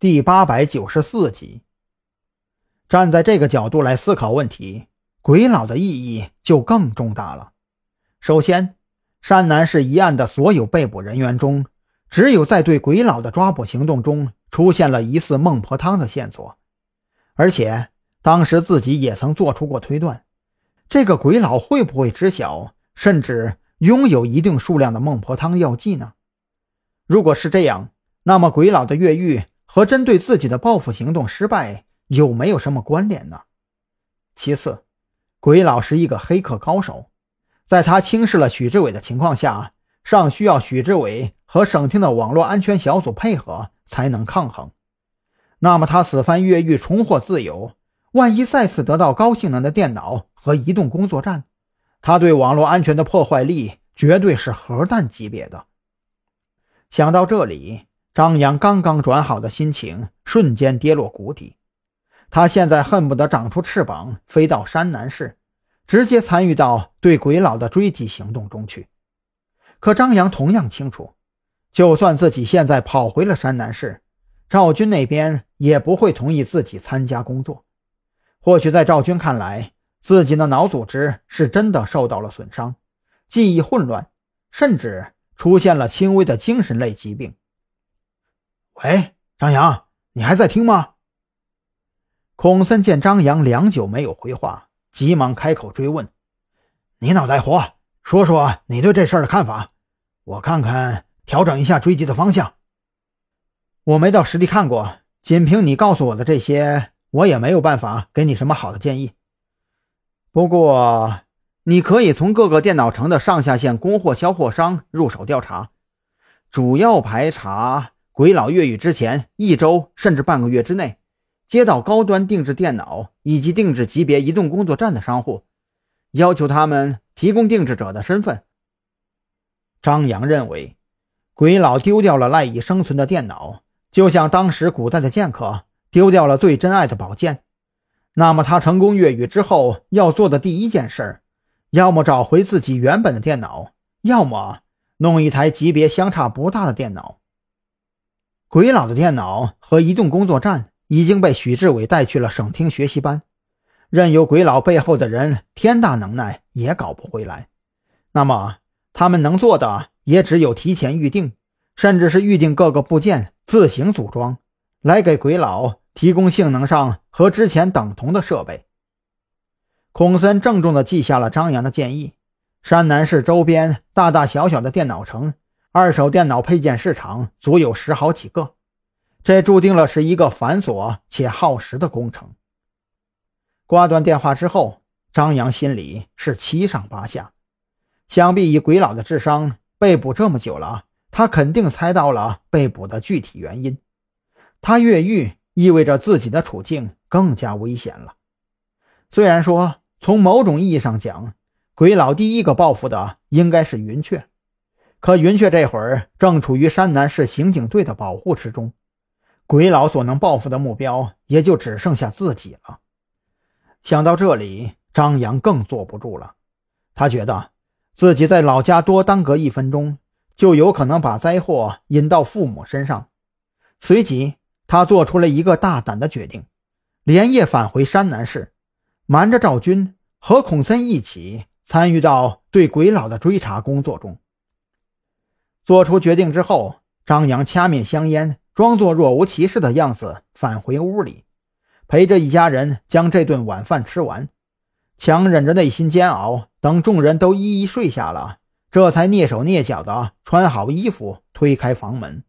第八百九十四集。站在这个角度来思考问题，鬼佬的意义就更重大了。首先，山南市一案的所有被捕人员中，只有在对鬼佬的抓捕行动中出现了疑似孟婆汤的线索，而且当时自己也曾做出过推断：这个鬼佬会不会知晓，甚至拥有一定数量的孟婆汤药剂呢？如果是这样，那么鬼佬的越狱。和针对自己的报复行动失败有没有什么关联呢？其次，鬼佬是一个黑客高手，在他轻视了许志伟的情况下，尚需要许志伟和省厅的网络安全小组配合才能抗衡。那么他此番越狱重获自由，万一再次得到高性能的电脑和移动工作站，他对网络安全的破坏力绝对是核弹级别的。想到这里。张扬刚刚转好的心情瞬间跌落谷底，他现在恨不得长出翅膀飞到山南市，直接参与到对鬼佬的追击行动中去。可张扬同样清楚，就算自己现在跑回了山南市，赵军那边也不会同意自己参加工作。或许在赵军看来，自己的脑组织是真的受到了损伤，记忆混乱，甚至出现了轻微的精神类疾病。喂，张扬，你还在听吗？孔森见张扬良久没有回话，急忙开口追问：“你脑袋活，说说你对这事儿的看法，我看看调整一下追击的方向。”我没到实地看过，仅凭你告诉我的这些，我也没有办法给你什么好的建议。不过，你可以从各个电脑城的上下线供货销货商入手调查，主要排查。鬼佬越狱之前一周甚至半个月之内，接到高端定制电脑以及定制级别移动工作站的商户，要求他们提供定制者的身份。张扬认为，鬼佬丢掉了赖以生存的电脑，就像当时古代的剑客丢掉了最珍爱的宝剑。那么，他成功越狱之后要做的第一件事，要么找回自己原本的电脑，要么弄一台级别相差不大的电脑。鬼佬的电脑和移动工作站已经被许志伟带去了省厅学习班，任由鬼佬背后的人天大能耐也搞不回来。那么他们能做的也只有提前预定，甚至是预定各个部件自行组装，来给鬼佬提供性能上和之前等同的设备。孔森郑重地记下了张扬的建议：山南市周边大大小小的电脑城。二手电脑配件市场足有十好几个，这注定了是一个繁琐且耗时的工程。挂断电话之后，张扬心里是七上八下。想必以鬼佬的智商，被捕这么久了，他肯定猜到了被捕的具体原因。他越狱意味着自己的处境更加危险了。虽然说从某种意义上讲，鬼佬第一个报复的应该是云雀。可云雀这会儿正处于山南市刑警队的保护之中，鬼佬所能报复的目标也就只剩下自己了。想到这里，张扬更坐不住了。他觉得自己在老家多耽搁一分钟，就有可能把灾祸引到父母身上。随即，他做出了一个大胆的决定，连夜返回山南市，瞒着赵军和孔森一起参与到对鬼佬的追查工作中。做出决定之后，张扬掐灭香烟，装作若无其事的样子返回屋里，陪着一家人将这顿晚饭吃完，强忍着内心煎熬，等众人都一一睡下了，这才蹑手蹑脚的穿好衣服，推开房门。